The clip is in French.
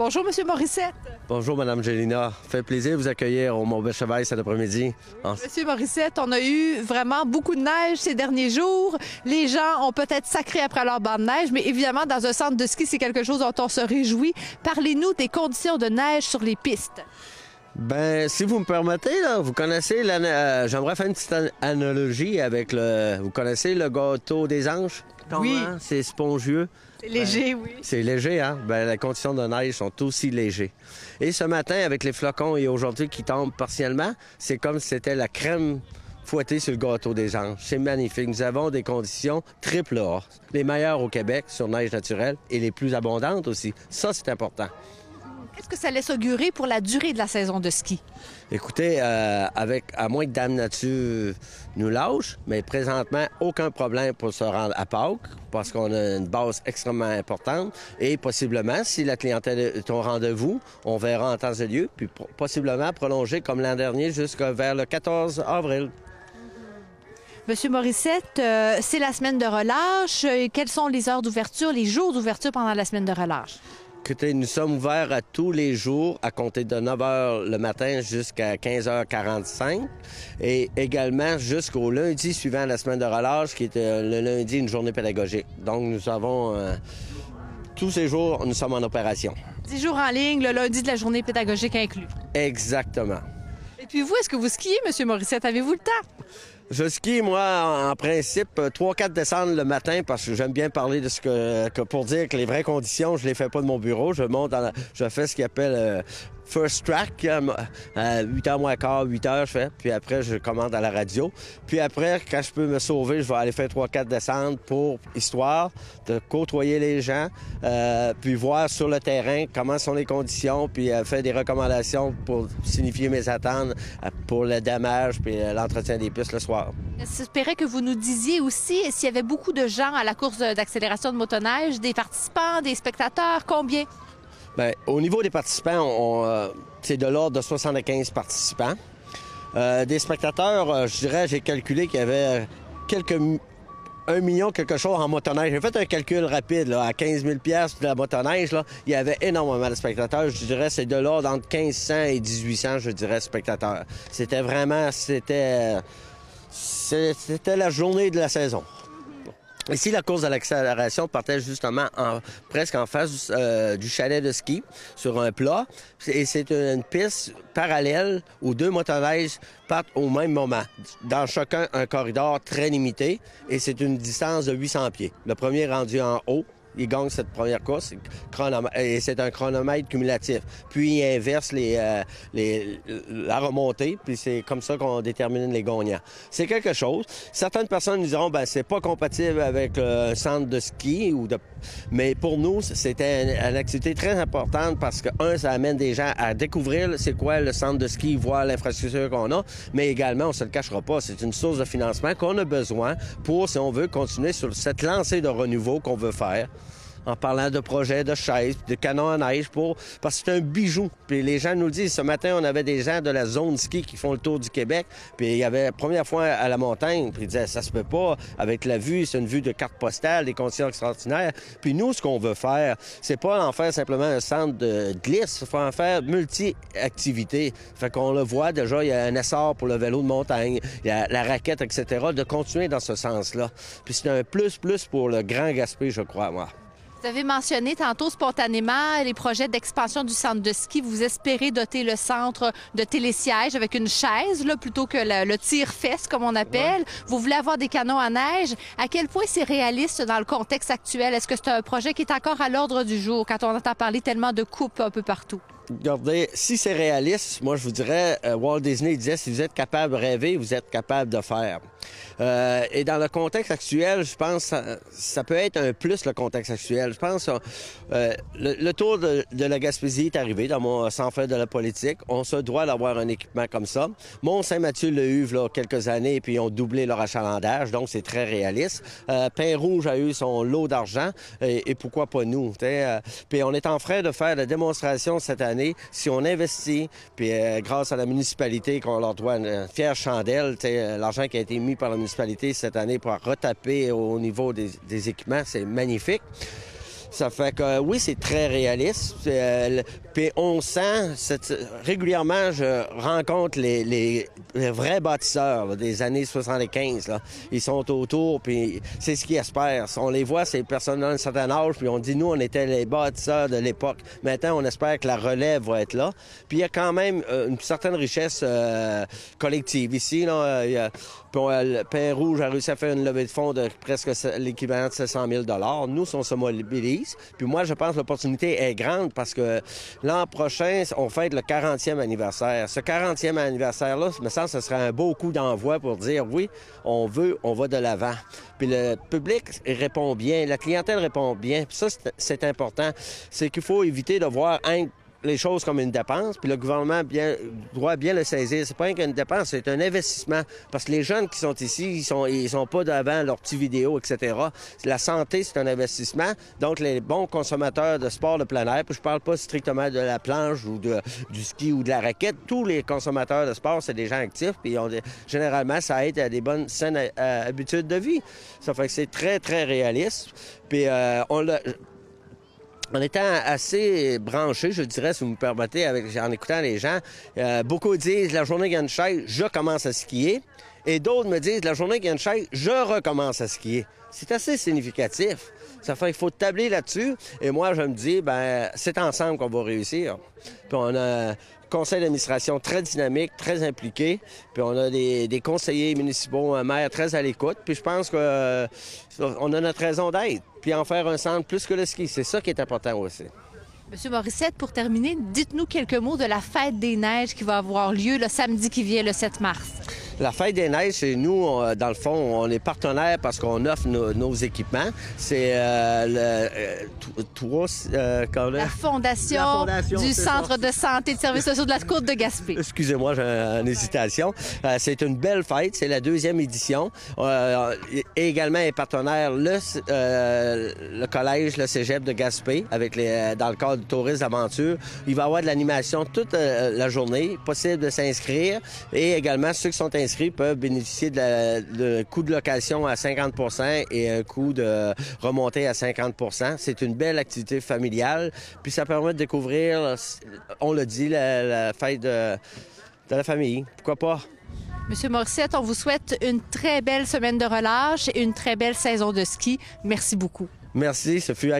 Bonjour, Monsieur Morissette. Bonjour, Madame Gélina. Fait plaisir de vous accueillir au Mont-Cheval cet après-midi. Monsieur Morissette, on a eu vraiment beaucoup de neige ces derniers jours. Les gens ont peut-être sacré après leur bande de neige, mais évidemment, dans un centre de ski, c'est quelque chose dont on se réjouit. Parlez-nous des conditions de neige sur les pistes. Ben, si vous me permettez, là, vous connaissez, euh, j'aimerais faire une petite analogie avec le, vous connaissez le gâteau des anges? Oui. C'est spongieux. C'est léger, oui. C'est léger, hein? Ben, les conditions de neige sont aussi légères. Et ce matin, avec les flocons et aujourd'hui qui tombent partiellement, c'est comme si c'était la crème fouettée sur le gâteau des anges. C'est magnifique. Nous avons des conditions triple or. Les meilleures au Québec sur neige naturelle et les plus abondantes aussi. Ça, c'est important. Qu'est-ce que ça laisse augurer pour la durée de la saison de ski? Écoutez, euh, avec à moins que Dame Nature nous lâche, mais présentement, aucun problème pour se rendre à Pâques parce qu'on a une base extrêmement importante et possiblement, si la clientèle est au rendez-vous, on verra en temps et lieu, puis possiblement prolonger comme l'an dernier jusqu'à vers le 14 avril. Monsieur Morissette, euh, c'est la semaine de relâche. Quelles sont les heures d'ouverture, les jours d'ouverture pendant la semaine de relâche? Écoutez, nous sommes ouverts à tous les jours à compter de 9 h le matin jusqu'à 15h45 et également jusqu'au lundi suivant la semaine de relâche qui est euh, le lundi une journée pédagogique. Donc nous avons euh, tous ces jours, nous sommes en opération. 10 jours en ligne, le lundi de la journée pédagogique inclus. Exactement. Et puis vous, est-ce que vous skiez, Monsieur Morissette? Avez-vous le temps? Je skie, moi, en principe, 3-4 descendre le matin parce que j'aime bien parler de ce que, pour dire que les vraies conditions, je les fais pas de mon bureau. Je monte dans je fais ce qu'il appelle euh, first track, à 8h moins quart, 8h, je fais. Puis après, je commande à la radio. Puis après, quand je peux me sauver, je vais aller faire 3-4 descentes pour histoire de côtoyer les gens, euh, puis voir sur le terrain comment sont les conditions, puis euh, faire des recommandations pour signifier mes attentes euh, pour le damage puis l'entretien des pistes le soir. J'espérais que vous nous disiez aussi s'il y avait beaucoup de gens à la course d'accélération de motoneige, des participants, des spectateurs, combien? Bien, au niveau des participants, euh, c'est de l'ordre de 75 participants. Euh, des spectateurs, euh, je dirais, j'ai calculé qu'il y avait quelques un million quelque chose en motoneige. J'ai fait un calcul rapide là, à 15 000 de la motoneige. Là, il y avait énormément de spectateurs. Je dirais c'est de l'ordre entre 1500 et 1800, je dirais, spectateurs. C'était vraiment, c'était, c'était la journée de la saison. Ici, la course de l'accélération partait justement en, presque en face euh, du chalet de ski, sur un plat. Et c'est une piste parallèle où deux motoneiges partent au même moment. Dans chacun, un corridor très limité. Et c'est une distance de 800 pieds. Le premier rendu en haut, il gagne cette première course et c'est un chronomètre cumulatif. Puis il inverse euh, la remontée, puis c'est comme ça qu'on détermine les gagnants. C'est quelque chose. Certaines personnes nous diront ben c'est pas compatible avec un centre de ski ou de mais pour nous c'était une, activité très importante parce que un ça amène des gens à découvrir c'est quoi le centre de ski, voir l'infrastructure qu'on a, mais également on se le cachera pas, c'est une source de financement qu'on a besoin pour si on veut continuer sur cette lancée de renouveau qu'on veut faire en parlant de projets de chaises, de canons à neige pour parce que c'est un bijou. Puis les gens nous disent. Ce matin, on avait des gens de la zone ski qui font le tour du Québec. Puis il y avait la première fois à la montagne. Puis ils disaient ça se peut pas avec la vue. C'est une vue de carte postale, des conditions extraordinaires. Puis nous, ce qu'on veut faire, c'est pas en faire simplement un centre de glisse. Faut en faire multi-activités. Fait qu'on le voit déjà. Il y a un essor pour le vélo de montagne, il y a la raquette, etc. De continuer dans ce sens-là. Puis c'est un plus plus pour le Grand Gaspé, je crois, moi. Vous avez mentionné tantôt spontanément les projets d'expansion du centre de ski. Vous espérez doter le centre de télésiège avec une chaise là, plutôt que le, tire-fesse, comme on appelle. Vous voulez avoir des canons à neige. À quel point c'est réaliste dans le contexte actuel? Est-ce que c'est un projet qui est encore à l'ordre du jour quand on entend parler tellement de coupes un peu partout? Regardez, si c'est réaliste, moi je vous dirais, euh, Walt Disney disait, si vous êtes capable de rêver, vous êtes capable de faire. Euh, et dans le contexte actuel, je pense ça, ça peut être un plus le contexte actuel. Je pense euh, le, tour de, la Gaspésie est arrivé dans mon sans faire de la politique. On se doit d'avoir un équipement comme ça. Mont-Saint-Mathieu l'a eu là, quelques années et puis ils ont doublé leur achalandage, donc c'est très réaliste. Euh, Pain-Rouge a eu son lot d'argent et, pourquoi pas nous? Euh, puis on est en train de faire la démonstration cette année. Si on investit, puis grâce à la municipalité qu'on leur doit une fière chandelle, l'argent qui a été mis par la municipalité cette année pour retaper au niveau des, équipements. C'est magnifique. Ça fait que oui, c'est très réaliste. Euh, puis on sent, régulièrement, je rencontre les, les, vrais bâtisseurs des années 75. Là. Ils sont autour, puis c'est ce qu'ils espèrent. On les voit, ces personnes d'un certain âge, puis on dit, nous, on était les bâtisseurs de l'époque. Maintenant, on espère que la relève va être là. Puis il y a quand même euh, une certaine richesse euh, collective ici. Là, il y a, puis le Père Rouge a réussi à faire une levée de fonds de presque l'équivalent de 700 000 Nous, on se mobilise. Puis moi, je pense que l'opportunité est grande parce que l'an prochain, on fête le 40e anniversaire. Ce 40e anniversaire-là, me semble ce serait un beau coup d'envoi pour dire oui, on veut, on va de l'avant. Puis le public répond bien, la clientèle répond bien. Ça, c'est important. C'est qu'il faut éviter de voir un les choses comme une dépense, puis le gouvernement doit bien le saisir. C'est pas qu'une dépense, c'est un investissement. Parce que les jeunes qui sont ici, ils sont, pas devant leurs petits vidéos, etc. La santé, c'est un investissement. Donc, les bons consommateurs de sport de plein air, puis je parle pas strictement de la planche ou de, du ski ou de la raquette, tous les consommateurs de sport, c'est des gens actifs, puis généralement, ça aide à des bonnes saines euh, habitudes de vie. Ça fait que c'est très, très réaliste. Puis euh, on l'a en étant assez branché, je dirais, si vous me permettez, avec, en écoutant les gens, euh, beaucoup disent la journée chaise, je commence à skier. Et d'autres me disent la journée chaise, je recommence à skier. C'est assez significatif. Ça fait qu'il faut tabler là-dessus. Et moi, je me dis, ben, c'est ensemble qu'on va réussir. Puis on a un conseil d'administration très dynamique, très impliqué. Puis on a des, conseillers municipaux, un maire très à l'écoute. Puis je pense qu'on euh, a notre raison d'être. Puis en faire un centre plus que le ski. C'est ça qui est important aussi. Monsieur Morissette, pour terminer, dites-nous quelques mots de la fête des neiges qui va avoir lieu le samedi qui vient, le 7 mars. La Fête des Neiges, c'est nous, dans le fond, on est partenaire parce qu'on offre nos, équipements. C'est euh, le, euh, euh la, fondation du Centre de santé et de services sociaux de la Côte de Gaspé. Excusez-moi, j'ai une hésitation. Euh, c'est une belle fête. C'est la deuxième édition. et également est partenaire le, le collège, le cégep de Gaspé, avec les, dans le cadre du tourisme d'aventure. Il va y avoir de l'animation toute la journée. Possible de s'inscrire. Et également, ceux qui sont inscrits peuvent bénéficier de, coût de location à 50 et un coût de remontée à 50 C'est une belle activité familiale. Puis ça permet de découvrir, on le dit, la, fête de, la famille. Pourquoi pas? Monsieur Morissette, on vous souhaite une très belle semaine de relâche et une très belle saison de ski. Merci beaucoup. Merci, ce fut agréable.